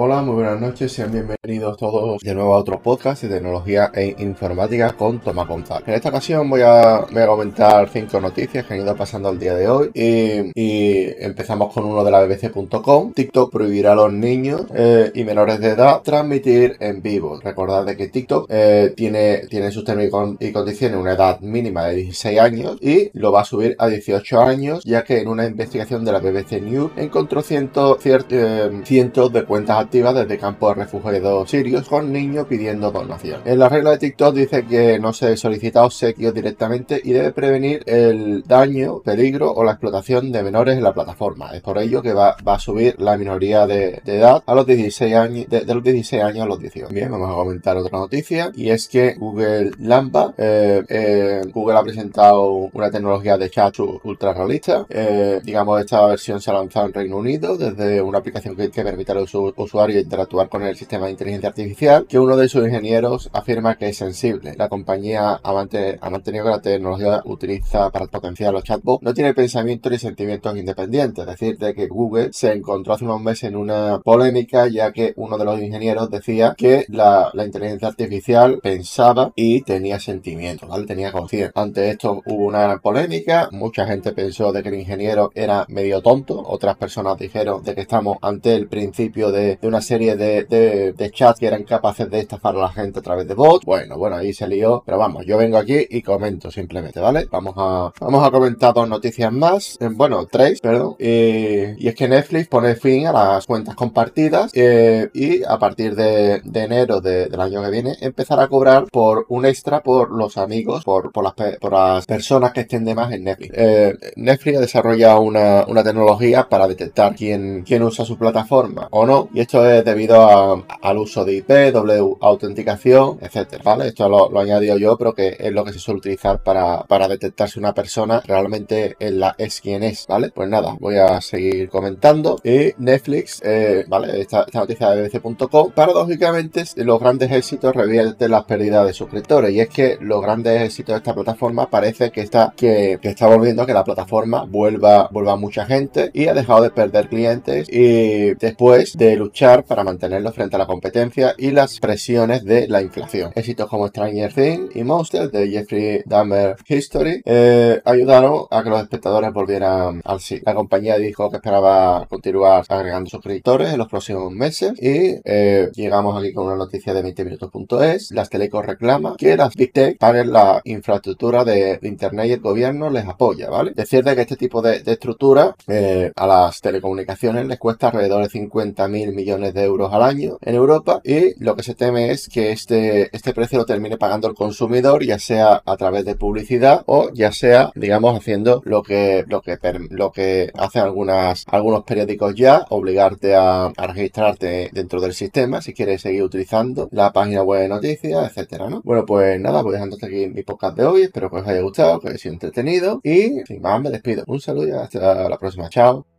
Hola, muy buenas noches, sean bienvenidos todos de nuevo a otro podcast de tecnología e informática con Tomás González. En esta ocasión voy a, voy comentar cinco noticias que han ido pasando el día de hoy y, empezamos con uno de la bbc.com. TikTok prohibirá a los niños eh, y menores de edad transmitir en vivo. Recordad de que TikTok eh, tiene, tiene sus términos y condiciones una edad mínima de 16 años y lo va a subir a 18 años ya que en una investigación de la BBC News encontró cientos, eh, cientos de cuentas desde campos de refugiados sirios con niños pidiendo donación. En la regla de TikTok dice que no se solicita obsequios directamente y debe prevenir el daño, peligro o la explotación de menores en la plataforma. Es por ello que va, a subir la minoría de, edad a los 16 años, de, los 16 años a los 18. Bien, vamos a comentar otra noticia y es que Google Lambda, eh, eh, Google ha presentado una tecnología de chat ultra realista. Eh, digamos, esta versión se ha lanzado en Reino Unido desde una aplicación que, que permite a los usuarios usuario interactuar con el sistema de inteligencia artificial, que uno de sus ingenieros afirma que es sensible. La compañía ha, mantenido que la tecnología utiliza para potenciar los chatbots no tiene pensamientos ni sentimientos independientes. Es decir, de que Google se encontró hace unos meses en una polémica ya que uno de los ingenieros decía que la, inteligencia artificial pensaba y tenía sentimientos. Tenía conciencia. Ante esto hubo una polémica, mucha gente pensó de que el ingeniero era medio tonto, otras personas dijeron de que estamos ante el principio de una serie de, de, chats que eran capaces de estafar a la gente a través de bots. Bueno, bueno, ahí se lió. Pero vamos, yo vengo aquí y comento simplemente, ¿vale? Vamos a, vamos a comentar dos noticias más. Eh, bueno, tres, perdón. y es que Netflix pone fin a las cuentas compartidas eh, y a partir de, enero del año que viene empezará a cobrar por un extra por los amigos, por, por, las, por las personas que estén de más en Netflix. Eh, Netflix ha desarrollado una, una tecnología para detectar quién, quién usa su plataforma o no. Y esto es debido al uso de IP, doble autenticación, etcétera, ¿vale? Esto lo, lo añadido yo, pero que es lo que se suele utilizar para, detectar si una persona realmente es, la, es quien es, ¿vale? Pues nada, voy a seguir comentando. Y Netflix, eh, ¿vale? Esta, noticia de bbc.com, paradójicamente los grandes éxitos revierten las pérdidas de suscriptores y es que los grandes éxitos de esta plataforma parece que está, que está volviendo a que la plataforma vuelva, vuelva mucha gente y ha dejado de perder clientes y después de luchar para mantenerlo frente a la competencia y las presiones de la inflación. Éxitos como Stranger Things y Monsters de Jeffrey Dahmer History eh, ayudaron a que los espectadores volvieran al sí. La compañía dijo que esperaba continuar agregando suscriptores en los próximos meses y eh, llegamos aquí con una noticia de 20minutos.es. Las telecos reclaman que las Big Tech paguen la infraestructura de, Internet y el gobierno les apoya, ¿vale? Decir de que este tipo de, estructura eh, a las telecomunicaciones les cuesta alrededor de 50 mil millones de euros al año en Europa y lo que se teme es que este, este precio lo termine pagando el consumidor ya sea a través de publicidad o ya sea digamos haciendo lo que lo que lo que hacen algunas algunos periódicos ya obligarte a, registrarte dentro del sistema si quieres seguir utilizando la página web de noticias etcétera ¿no? bueno pues nada voy dejando aquí mi podcast de hoy espero que os haya gustado que haya sido entretenido y sin más me despido. Un saludo y hasta la próxima. Chao